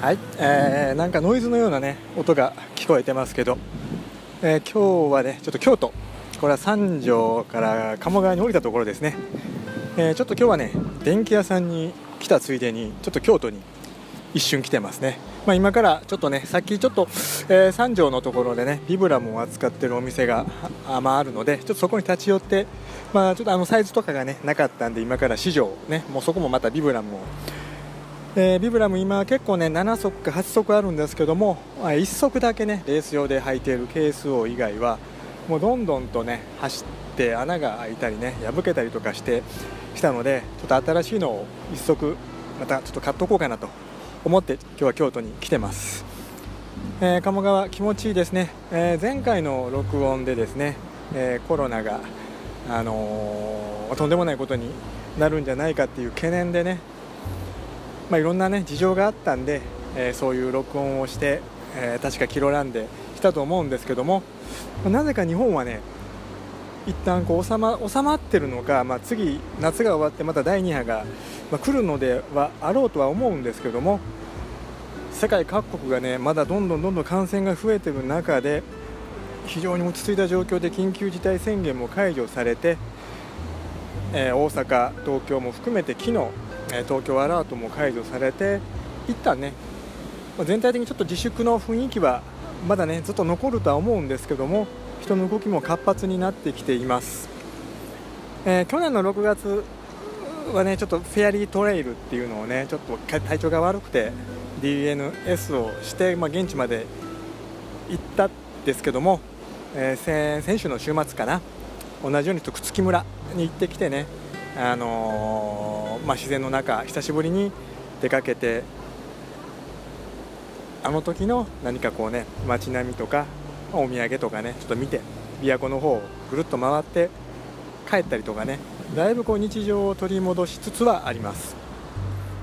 はい、えー、なんかノイズのようなね音が聞こえてますけど、えー、今日はねちょっと京都これは三条から鴨川に降りたところですね、えー、ちょっと今日はね電気屋さんに来たついでにちょっと京都に一瞬来てますね、まあ、今からちょっとねさっきちょっと、えー、三条のところでねビブラムを扱ってるお店があ,、まあ、あるのでちょっとそこに立ち寄ってまあちょっとあのサイズとかがねなかったんで今から市場ねもうそこもまたビブラムをえー、ビブラム今結構ね7足か8足あるんですけども1足だけねレース用で履いている KSO 以外はもうどんどんとね走って穴が開いたりね破けたりとかしてきたのでちょっと新しいのを1足またちょっと買っとこうかなと思って今日は京都に来てます、えー、鴨川気持ちいいですね、えー、前回の録音でですね、えコロナがあのとんでもないことになるんじゃないかっていう懸念でねまあ、いろんな、ね、事情があったんで、えー、そういう録音をして、えー、確かキロランでしたと思うんですけども、まあ、なぜか日本はね一旦こう収ま収まってるのか、まあ、次、夏が終わってまた第2波が、まあ、来るのではあろうとは思うんですけども世界各国がねまだどんどんどんどん感染が増えている中で非常に落ち着いた状況で緊急事態宣言も解除されて、えー、大阪、東京も含めて昨日東京アラートも解除されて一旦ね全体的にちょっと自粛の雰囲気はまだねずっと残るとは思うんですけども人の動きも活発になってきています、えー、去年の6月はねちょっとフェアリートレイルっていうのをねちょっと体調が悪くて DNS をして、まあ、現地まで行ったんですけども、えー、先週の週末かな同じように徳月村に行ってきてねあのー、まあ、自然の中久しぶりに出かけてあの時の何かこうね街並みとかお土産とかねちょっと見て琵琶湖の方をぐるっと回って帰ったりとかねだいぶこう日常を取り戻しつつはあります。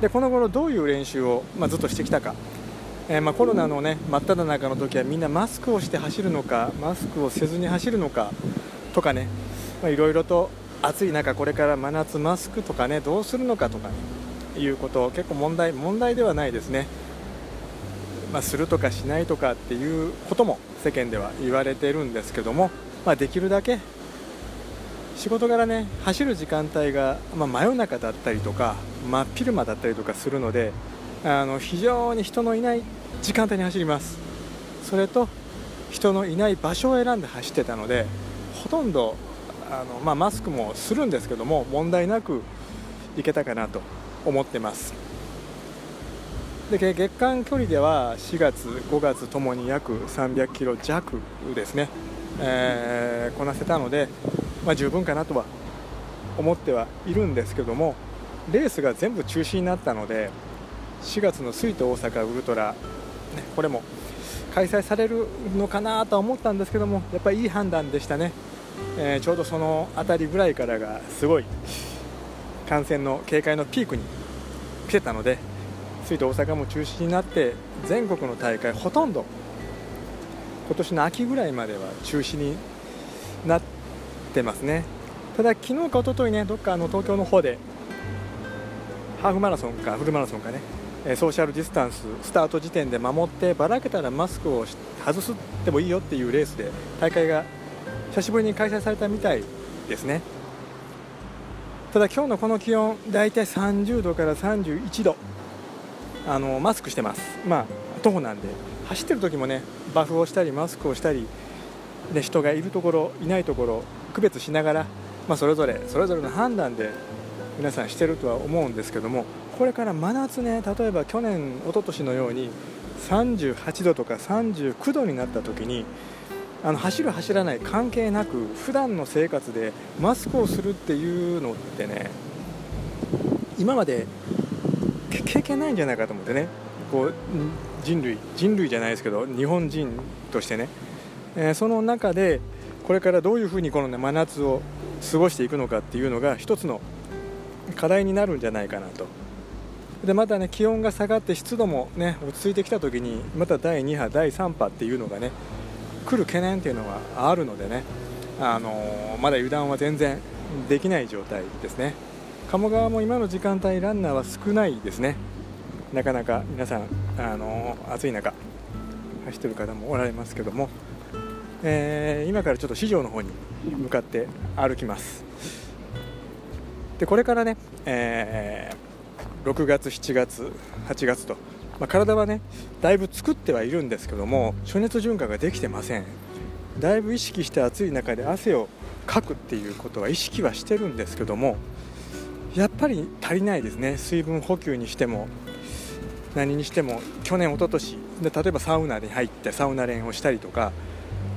でこの頃どういう練習を、まあ、ずっとしてきたか、えー、まあコロナのね真っ只中の時はみんなマスクをして走るのかマスクをせずに走るのかとかねいろいろと暑い中これから真夏マスクとかねどうするのかとか、ね、いうこと結構問題問題ではないですね、まあ、するとかしないとかっていうことも世間では言われてるんですけども、まあ、できるだけ仕事柄ね走る時間帯が、まあ、真夜中だったりとか真っ昼間だったりとかするのであの非常に人のいない時間帯に走ります。それと人のいない場所を選んで走ってたのでほとんどあの、まあ、マスクもするんですけども問題なくいけたかなと思ってます。で月間距離では4月5月ともに約300キロ弱ですね、えー、こなせたので、まあ、十分かなとは思ってはいるんですけどもレースが全部中止になったので4月の水と大阪ウルトラ、ね、これも開催されるのかなとは思ったんですけどもやっぱりいい判断でしたね。えー、ちょうどその辺りぐらいからがすごい感染の警戒のピークに来てたので水と大阪も中止になって全国の大会ほとんど今年の秋ぐらいまでは中止になってますね。ただ昨日か一昨日ねどっかあの東京の方でハーフマラソンかフルマラソンかねソーシャルディスタンススタート時点で守ってばらけたらマスクを外すってもいいよっていうレースで大会が久しぶりに開催されたみたいですね。ただ今日のこの気温大体30度から31度あのマスクしてます。まあ徒歩なんで。走ってる時もねバフをしたりマスクをしたりで人がいるところいないところ区別しながら、まあ、それぞれそれぞれの判断で皆さんしてるとは思うんですけどもこれから真夏ね例えば去年一昨年のように38度とか39度になった時にあの走る走らない関係なく普段の生活でマスクをするっていうのってね今まで経験ないんじゃないかと思ってね。こう人類人類じゃないですけど日本人としてね、えー、その中でこれからどういうふうにこの、ね、真夏を過ごしていくのかっていうのが一つの課題になるんじゃないかなと。でまたね気温が下がって湿度もね落ち着いてきた時にまた第2波第3波っていうのがね来る懸念というのはあるのでね、あのまだ油断は全然できない状態ですね。鴨川も今の時間帯ランナーは少ないですね。なかなか皆さんあの暑い中走ってる方もおられますけども、えー、今からちょっと市場の方に向かって歩きます。でこれからね、えー、6月7月8月と、まあ、体はねだいぶ作ってはいるんですけども暑熱循環ができてません。だいぶ意識して暑い中で汗をかくっていうことは意識はしてるんですけどもやっぱり足りないですね。水分補給にしても何にしても去年一昨年で例えばサウナに入ってサウナ練をしたりとか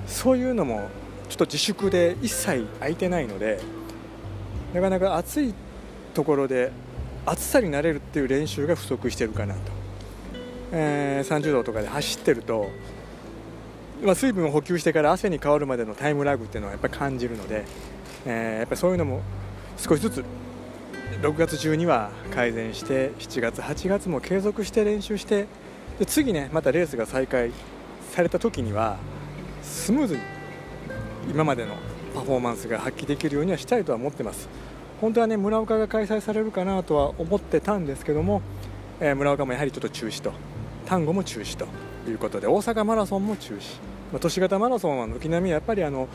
そういうのもちょっと自粛で一切空いてないのでなかなか暑いところで暑さになれるっていう練習が不足してるかなと、えー、30度とかで走ってると、まあ、水分を補給してから汗に変わるまでのタイムラグっていうのはやっぱり感じるので、えー、やっぱそういうのも少しずつ6月中には改善して7月8月も継続して練習してで次ねまたレースが再開された時にはスムーズに今までのパフォーマンスが発揮できるようにはしたいとは思ってます。本当はね村岡が開催されるかなとは思ってたんですけども、えー、村岡もやはりちょっと中止と。丹後も中止ということで大阪マラソンも中止、まあ、都市型マラソンは軒並みやっぱりあの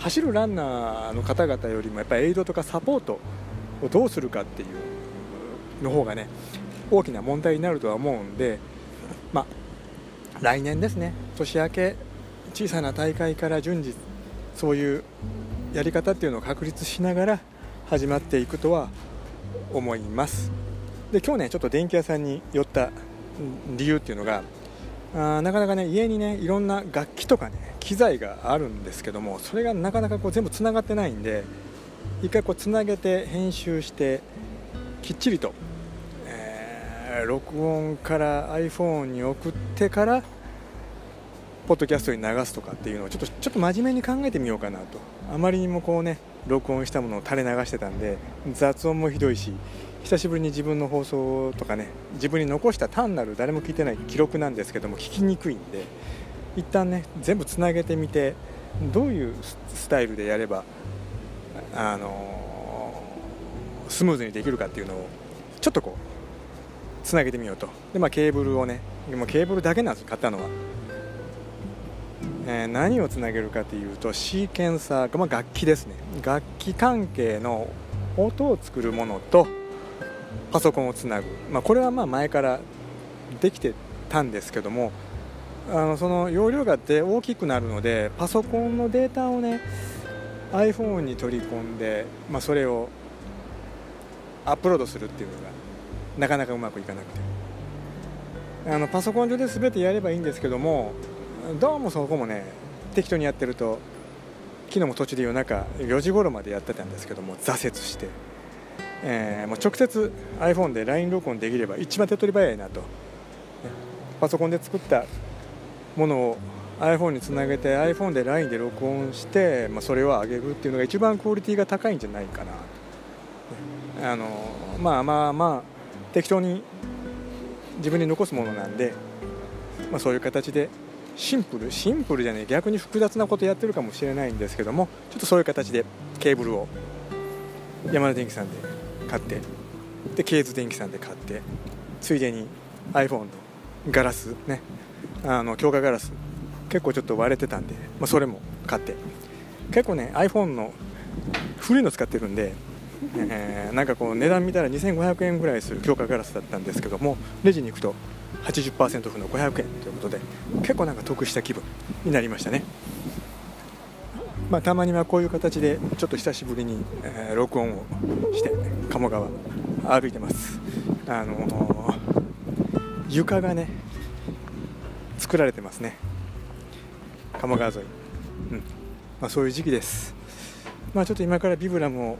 走るランナーの方々よりもやっぱりエイドとかサポートをどうするかっていうの方がね大きな問題になるとは思うんで、まあ、来年ですね。年明け小さな大会から順次そういうやり方っていうのを確立しながら始まっていくとは思います。で今日ねちょっと電気屋さんに寄った理由っていうのがあなかなかね家にねいろんな楽器とかね機材があるんですけどもそれがなかなかこう全部つながってないんで一回こうつなげて編集してきっちりと、えー、録音から iPhone に送ってからポッドキャストに流すとかっていうのをちょっとちょっと真面目に考えてみようかなと。あまりにもこうね録音したものを垂れ流してたんで雑音もひどいし久しぶりに自分の放送とかね自分に残した単なる誰も聞いてない記録なんですけども聞きにくいんで一旦ね全部つなげてみてどういうスタイルでやればあのスムーズにできるかっていうのをちょっとこうつなげてみようと。で、まあ、ケーブルをねもケーブルだけなんです買ったのは、えー、何をつなげるかというとシーケンサー、まあ、楽器ですね。楽器関係の音を作るものとパソコンをつなぐ、まあ、これはまあ前からできてたんですけどもあのその容量がで大きくなるのでパソコンのデータをね iPhone に取り込んで、まあ、それをアップロードするっていうのがなかなかうまくいかなくて。あのパソコン上で全てやればいいんですけどもどうもそこもね適当にやってると昨日も途中で夜中4時頃までやってたんですけども挫折して、えー、もう直接 iPhone で LINE 録音できれば一番手っ取り早いなと。パソコンで作ったものを iPhone につなげて iPhone で LINE で録音して、まあ、それを上げるっていうのが一番クオリティが高いんじゃないかなあのまあまあまあ適当に自分に残すものなんで、まあ、そういう形でシンプルシンプルじゃね逆に複雑なことやってるかもしれないんですけどもちょっとそういう形でケーブルを山田電機さんで買ってでケーズ電機さんで買ってついでに iPhone のガラスねあの強化ガラス結構ちょっと割れてたんで、まあ、それも買って。結構ね iPhone の古いの使ってるんで、えー、なんかこう値段見たら2500円ぐらいする強化ガラスだったんですけどもレジに行くと80%オフの500円ということで結構なんか得した気分になりましたね。まあ、たまにはこういう形でちょっと久しぶりに、えー、録音をして鴨川歩いてます。あのー、床がね作られてますね。鴨川沿い、うん。まあ、そういう時期です、まあ、ちょっと今からビブラムを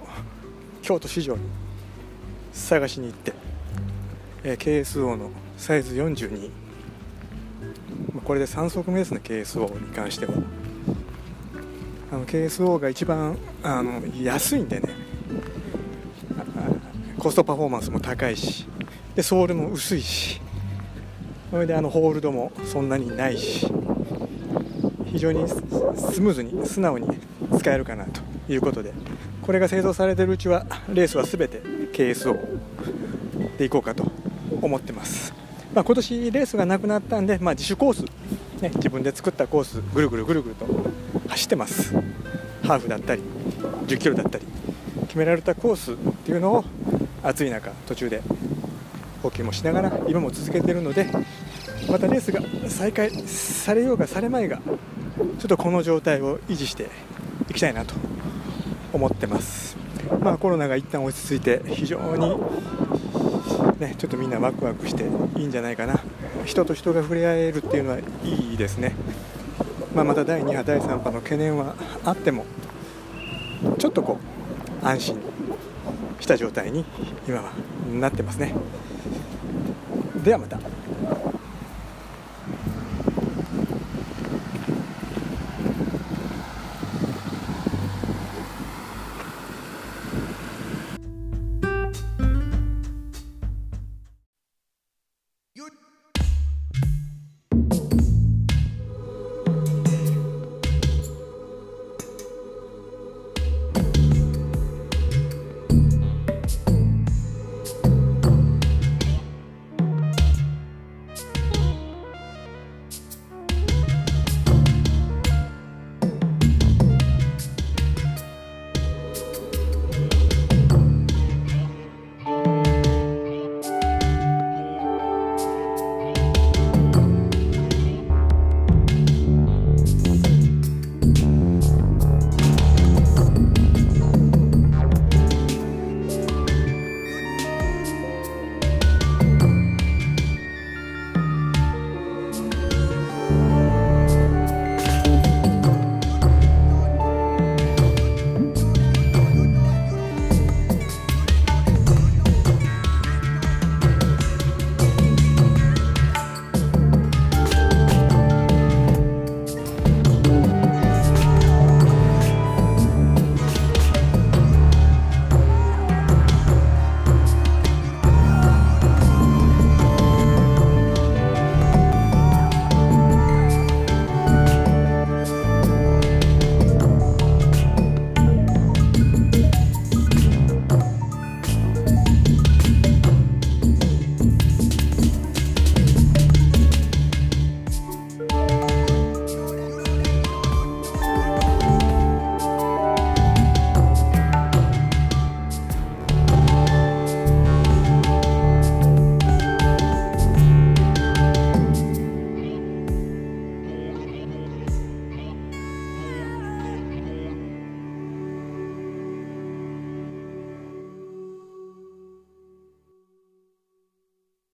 京都市場に探しに行って、えー、KSO のサイズ42、まあ、これで3足目ですね KSO に関しては。あの KSO が一番あの安いんでね。コストパフォーマンスも高いしでソールも薄いし。それであのホールドもそんなにないし非常にスムーズに素直に使えるかなということで。これが製造されているうちはレースは全て KSO でいこうかと思ってます。まあ、今年レースがなくなったんで、まあ、自主コース、ね、自分で作ったコースぐるぐるぐるぐると走ってます。ハーフだったり1 0キロだったり決められたコースっていうのを暑い中途中で補給もしながら今も続けているのでまたレースが再開されようがされまいがちょっとこの状態を維持していきたいなと思ってます。まあ、コロナが一旦落ち着いて非常に、ね、ちょっとみんなワクワクしていいんじゃないかな。人と人が触れ合えるっていうのはいいですね、まあ、また第2波、第3波の懸念はあってもちょっとこう安心した状態に今はなってますね。ではまた。